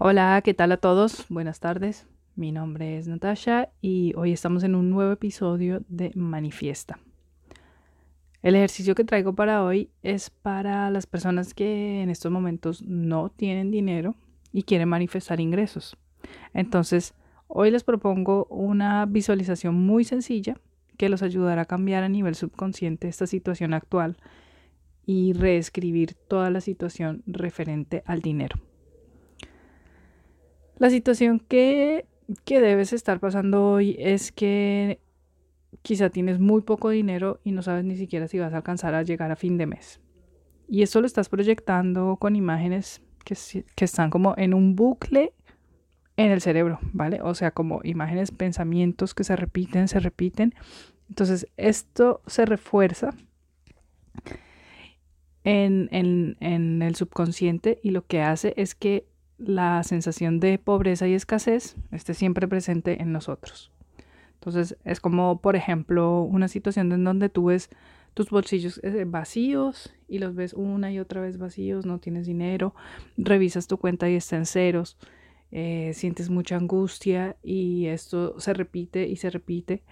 Hola, ¿qué tal a todos? Buenas tardes. Mi nombre es Natasha y hoy estamos en un nuevo episodio de Manifiesta. El ejercicio que traigo para hoy es para las personas que en estos momentos no tienen dinero y quieren manifestar ingresos. Entonces, hoy les propongo una visualización muy sencilla que los ayudará a cambiar a nivel subconsciente esta situación actual y reescribir toda la situación referente al dinero. La situación que, que debes estar pasando hoy es que quizá tienes muy poco dinero y no sabes ni siquiera si vas a alcanzar a llegar a fin de mes. Y esto lo estás proyectando con imágenes que, que están como en un bucle en el cerebro, ¿vale? O sea, como imágenes, pensamientos que se repiten, se repiten. Entonces, esto se refuerza en, en, en el subconsciente y lo que hace es que la sensación de pobreza y escasez esté siempre presente en nosotros. Entonces es como, por ejemplo, una situación en donde tú ves tus bolsillos eh, vacíos y los ves una y otra vez vacíos, no tienes dinero, revisas tu cuenta y está en ceros, eh, sientes mucha angustia y esto se repite y se repite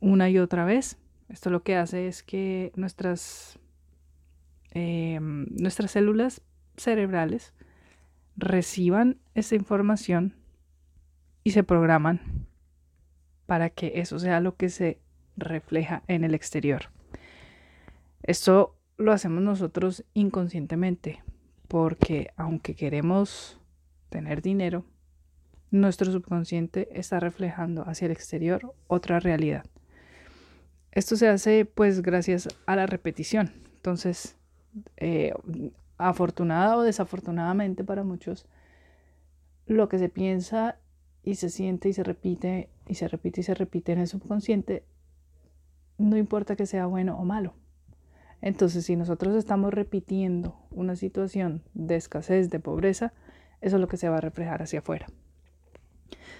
una y otra vez. Esto lo que hace es que nuestras, em, nuestras células cerebrales reciban esa información y se programan para que eso sea lo que se refleja en el exterior. Esto lo hacemos nosotros inconscientemente porque aunque queremos tener dinero, nuestro subconsciente está reflejando hacia el exterior otra realidad. Esto se hace pues gracias a la repetición. Entonces, eh, afortunada o desafortunadamente para muchos, lo que se piensa y se siente y se repite y se repite y se repite en el subconsciente, no importa que sea bueno o malo. Entonces, si nosotros estamos repitiendo una situación de escasez, de pobreza, eso es lo que se va a reflejar hacia afuera.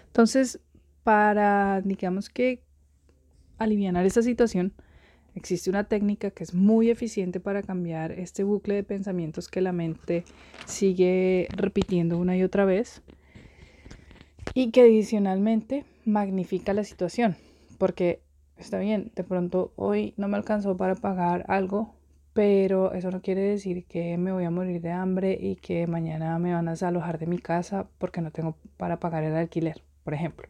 Entonces, para, digamos que, aliviar esta situación, Existe una técnica que es muy eficiente para cambiar este bucle de pensamientos que la mente sigue repitiendo una y otra vez y que adicionalmente magnifica la situación. Porque está bien, de pronto hoy no me alcanzó para pagar algo, pero eso no quiere decir que me voy a morir de hambre y que mañana me van a desalojar de mi casa porque no tengo para pagar el alquiler, por ejemplo.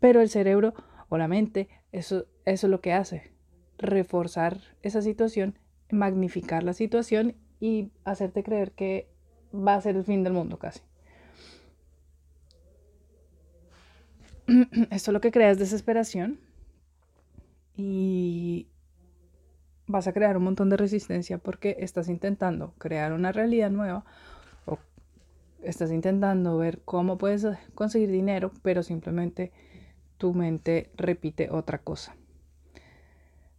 Pero el cerebro o la mente, eso, eso es lo que hace reforzar esa situación, magnificar la situación y hacerte creer que va a ser el fin del mundo casi. Esto lo que crea es desesperación y vas a crear un montón de resistencia porque estás intentando crear una realidad nueva o estás intentando ver cómo puedes conseguir dinero, pero simplemente tu mente repite otra cosa.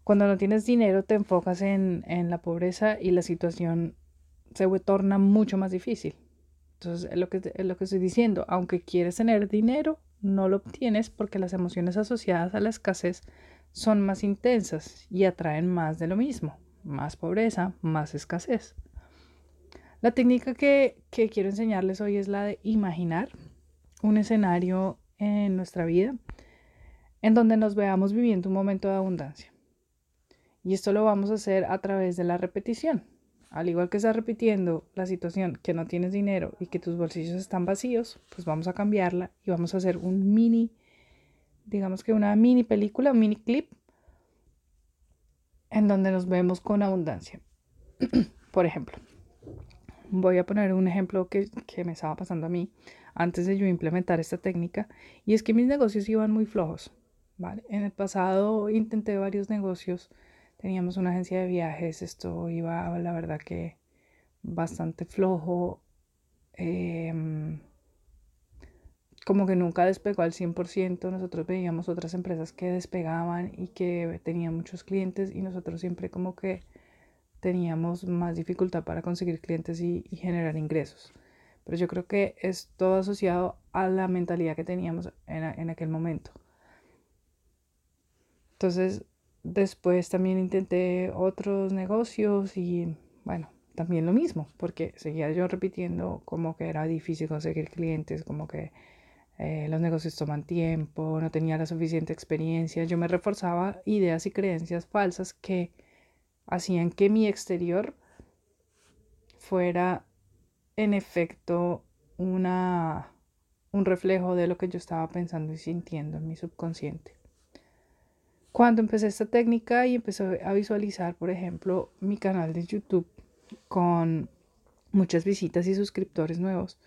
Cuando no tienes dinero te enfocas en, la pobreza y la situación se torna mucho más difícil. Entonces, es lo, que, es lo que estoy diciendo. Aunque quieres tener dinero, no lo obtienes porque las emociones asociadas a la escasez son más intensas y atraen más de lo mismo. Más pobreza, más escasez. La técnica que, que quiero enseñarles hoy es la de imaginar un escenario en nuestra vida en donde nos veamos viviendo un momento de abundancia. Y esto lo vamos a hacer a través de la repetición. Al igual que estás repitiendo la situación que no tienes dinero y que tus bolsillos están vacíos, pues vamos a cambiarla y vamos a hacer un mini, digamos que una mini película, un mini clip, en donde nos vemos con abundancia. Por ejemplo, voy a poner un ejemplo que, que, me estaba pasando a mí antes de yo implementar esta técnica, y es que mis negocios iban muy flojos. ¿vale? En el pasado intenté varios negocios Teníamos una agencia de viajes, esto iba, la verdad que bastante flojo. Em, como que nunca despegó al 100%. Nosotros veíamos otras empresas que despegaban y que tenían muchos clientes y nosotros siempre como que teníamos más dificultad para conseguir clientes y, generar ingresos. Pero yo creo que es todo asociado a la mentalidad que teníamos en, en aquel momento. Entonces, Después también intenté otros negocios y bueno, también lo mismo, porque seguía yo repitiendo como que era difícil conseguir clientes, como que eh, los negocios toman tiempo, no tenía la suficiente experiencia. Yo me reforzaba ideas y creencias falsas que hacían que mi exterior fuera en efecto una, un reflejo de lo que yo estaba pensando y sintiendo en mi subconsciente. Cuando empecé esta técnica y empecé a visualizar, por ejemplo, mi canal de YouTube con muchas visitas y suscriptores nuevos,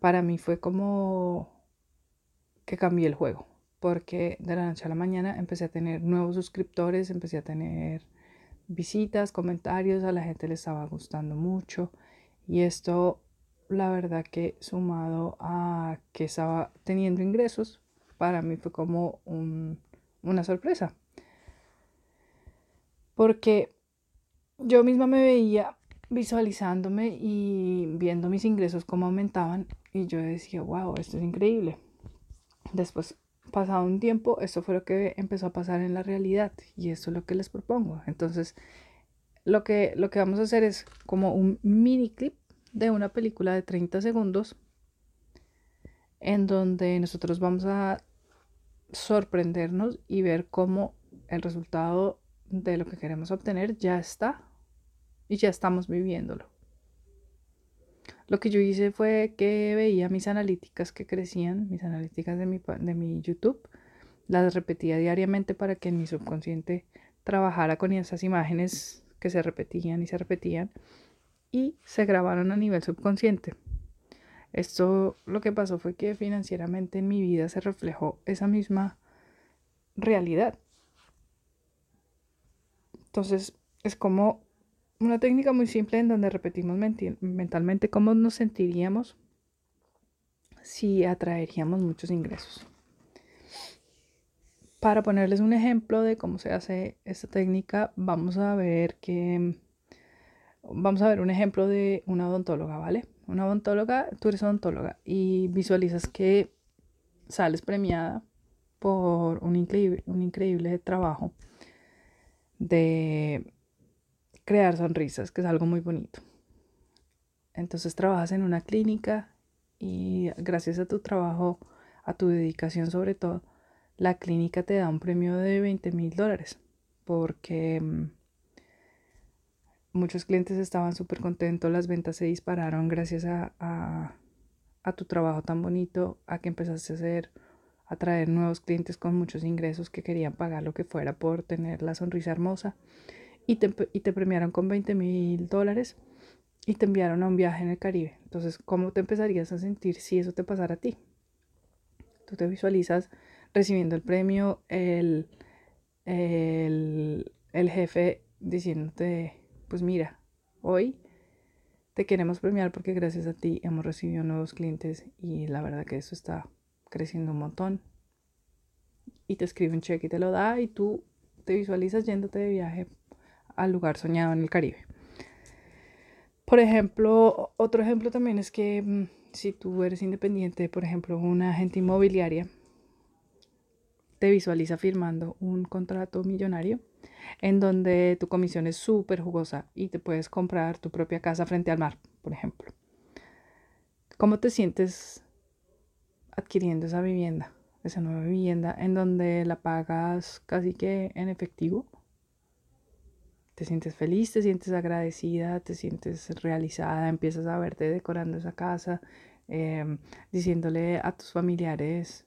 para mí fue como que cambié el juego, porque de la noche a la mañana empecé a tener nuevos suscriptores, empecé a tener visitas, comentarios, a la gente le estaba gustando mucho y esto la verdad que sumado a que estaba teniendo ingresos, para mí fue como una sorpresa. Porque yo misma me veía visualizándome y viendo mis ingresos cómo aumentaban y yo decía, wow, esto es increíble. Después, pasado un tiempo, esto fue lo que empezó a pasar en la realidad y esto es lo que les propongo. Entonces, lo que, lo que vamos a hacer es como un mini clip de una película de 30 segundos en donde nosotros vamos a sorprendernos y ver cómo el resultado de lo que queremos obtener ya está y ya estamos viviéndolo. Lo que yo hice fue que veía mis analíticas que crecían, mis analíticas de mi, de mi YouTube, las repetía diariamente para que mi subconsciente trabajara con esas imágenes que se repetían y se repetían y se grabaron a nivel subconsciente. Esto lo que pasó fue que financieramente en mi vida se reflejó esa misma realidad. Entonces es como una técnica muy simple en donde repetimos mentalmente cómo nos sentiríamos si atraeríamos muchos ingresos. Para ponerles un ejemplo de cómo se hace esta técnica, vamos a ver que vamos a ver un ejemplo de una odontóloga, ¿vale? Una odontóloga, tú eres odontóloga y visualizas que sales premiada por un increíble, un increíble trabajo de crear sonrisas, que es algo muy bonito. Entonces trabajas en una clínica y gracias a tu trabajo, a tu dedicación sobre todo, la clínica te da un premio de 20 mil dólares porque mm, muchos clientes estaban súper contentos, las ventas se dispararon gracias a, a, tu trabajo tan bonito, a que empezaste a hacer, a traer nuevos clientes con muchos ingresos que querían pagar lo que fuera por tener la sonrisa hermosa y te, premiaron con 20 mil dólares y te enviaron a un viaje en el Caribe. Entonces, ¿cómo te empezarías a sentir si eso te pasara a ti? Tú te visualizas recibiendo el premio, el, el, el jefe diciéndote, pues mira, hoy te queremos premiar porque gracias a ti hemos recibido nuevos clientes y la verdad que eso está creciendo un montón. Y te escribe un cheque y te lo da y tú te visualizas yéndote de viaje al lugar soñado en el Caribe. Por ejemplo, otro ejemplo también es que mm, si tú eres independiente, por ejemplo, una agente inmobiliaria, te visualiza firmando un contrato millonario en donde tu comisión es súper jugosa y te puedes comprar tu propia casa frente al mar, por ejemplo. ¿Cómo te sientes adquiriendo esa vivienda, esa nueva vivienda en donde la pagas casi que en efectivo? te sientes feliz, te sientes agradecida, te sientes realizada, empiezas a verte decorando esa casa, em, diciéndole a tus familiares,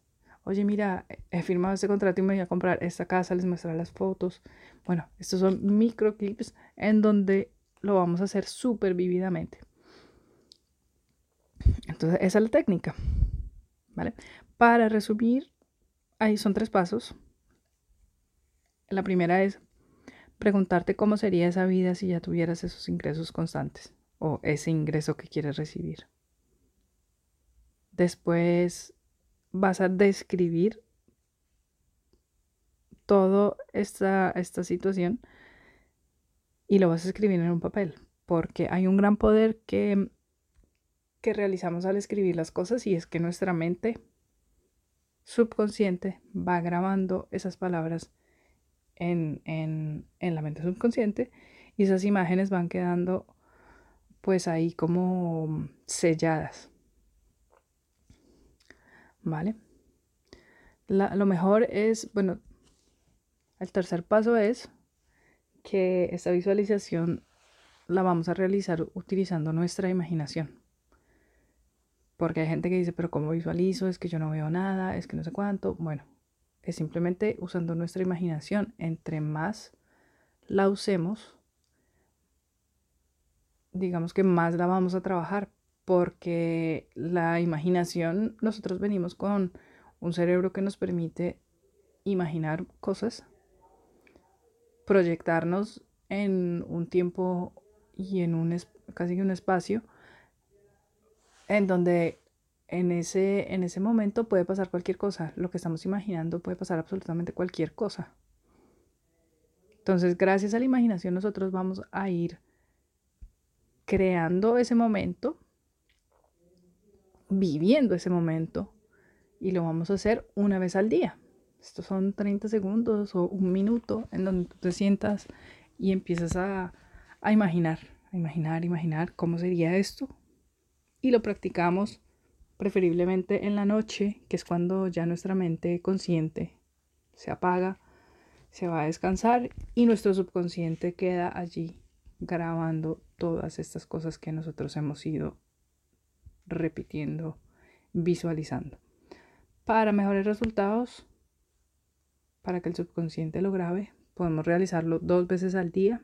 oye, mira, he firmado este contrato y me voy a comprar esta casa, les muestras las fotos. Bueno, estos son microclips en donde lo vamos a hacer súper vividamente. Entonces, esa es la técnica. ¿Vale? Para resumir, ahí son tres pasos. La primera es preguntarte cómo sería esa vida si ya tuvieras esos ingresos constantes o ese ingreso que quieres recibir. Después vas a describir toda esta, esta situación y lo vas a escribir en un papel, porque hay un gran poder que, que realizamos al escribir las cosas y es que nuestra mente subconsciente va grabando esas palabras en, la mente subconsciente y esas imágenes van quedando pues ahí como selladas. ¿Vale? lo mejor es, bueno, el tercer paso es que esta visualización la vamos a realizar utilizando nuestra imaginación. Porque hay gente que dice, pero ¿cómo visualizo? Es que yo no veo nada, es que no sé cuánto. Bueno, es simplemente usando nuestra imaginación. Entre más la usemos, digamos que más la vamos a trabajar. Porque la imaginación, nosotros venimos con un cerebro que nos permite imaginar cosas, proyectarnos en un tiempo y en un casi un espacio en donde en ese, en ese momento puede pasar cualquier cosa. Lo que estamos imaginando puede pasar absolutamente cualquier cosa. Entonces, gracias a la imaginación, nosotros vamos a ir creando ese momento, viviendo ese momento, y lo vamos a hacer una vez al día. Estos son 30 segundos o un minuto en donde tú te sientas y empiezas a, a imaginar, a imaginar, imaginar cómo sería esto, y lo practicamos preferiblemente en la noche, que es cuando ya nuestra mente consciente se apaga, se va a descansar y nuestro subconsciente queda allí grabando todas estas cosas que nosotros hemos ido repitiendo, visualizando. Para mejores resultados, para que el subconsciente lo grabe, podemos realizarlo dos veces al día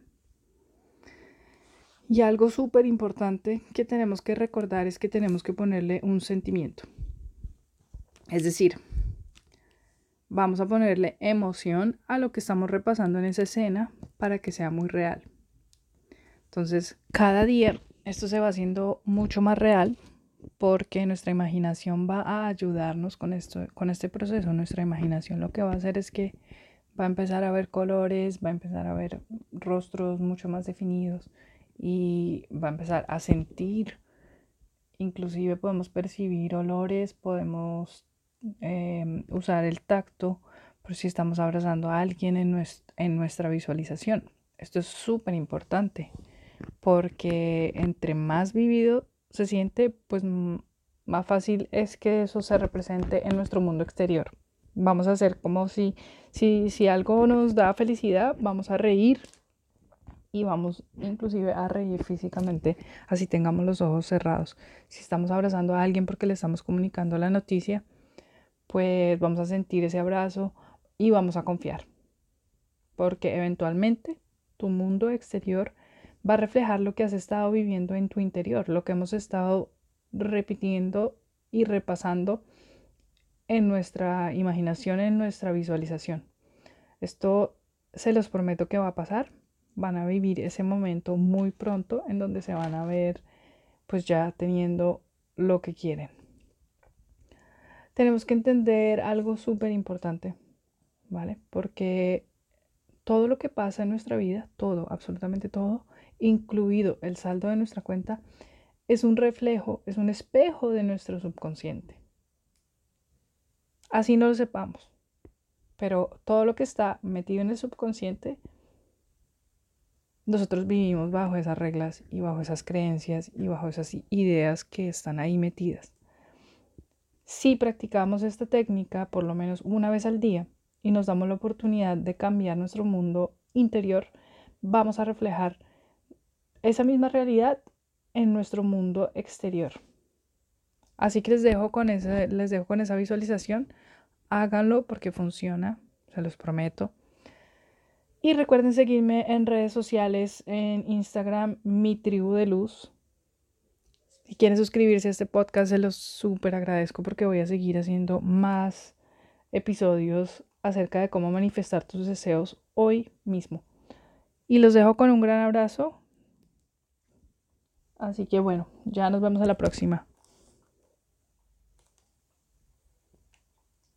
y algo súper importante que tenemos que recordar es que tenemos que ponerle un sentimiento. Es decir, vamos a ponerle emoción a lo que estamos repasando en esa escena para que sea muy real. Entonces, cada día esto se va haciendo mucho más real porque nuestra imaginación va a ayudarnos con esto, con este proceso. Nuestra imaginación lo que va a hacer es que va a empezar a ver colores, va a empezar a ver rostros mucho más definidos y va a empezar a sentir, inclusive podemos percibir olores, podemos em, usar el tacto por si estamos abrazando a alguien en, en nuestra visualización. Esto es súper importante porque entre más vivido se siente, pues más fácil es que eso se represente en nuestro mundo exterior. Vamos a hacer como si, si, si algo nos da felicidad, vamos a reír y vamos inclusive a reír físicamente, así tengamos los ojos cerrados. Si estamos abrazando a alguien porque le estamos comunicando la noticia, pues vamos a sentir ese abrazo y vamos a confiar. Porque eventualmente tu mundo exterior va a reflejar lo que has estado viviendo en tu interior, lo que hemos estado repitiendo y repasando en nuestra imaginación, en nuestra visualización. Esto se los prometo que va a pasar van a vivir ese momento muy pronto en donde se van a ver pues ya teniendo lo que quieren. Tenemos que entender algo súper importante, ¿vale? Porque todo lo que pasa en nuestra vida, todo, absolutamente todo, incluido el saldo de nuestra cuenta, es un reflejo, es un espejo de nuestro subconsciente. Así no lo sepamos, pero todo lo que está metido en el subconsciente nosotros vivimos bajo esas reglas y bajo esas creencias y bajo esas ideas que están ahí metidas. Si practicamos esta técnica por lo menos una vez al día y nos damos la oportunidad de cambiar nuestro mundo interior, vamos a reflejar esa misma realidad en nuestro mundo exterior. Así que les dejo con, les dejo con esa visualización. Háganlo porque funciona, se los prometo. Y recuerden seguirme en redes sociales, en Instagram, mi tribu de luz. Si quieren suscribirse a este podcast, se los súper agradezco porque voy a seguir haciendo más episodios acerca de cómo manifestar tus deseos hoy mismo. Y los dejo con un gran abrazo. Así que bueno, ya nos vemos a la próxima.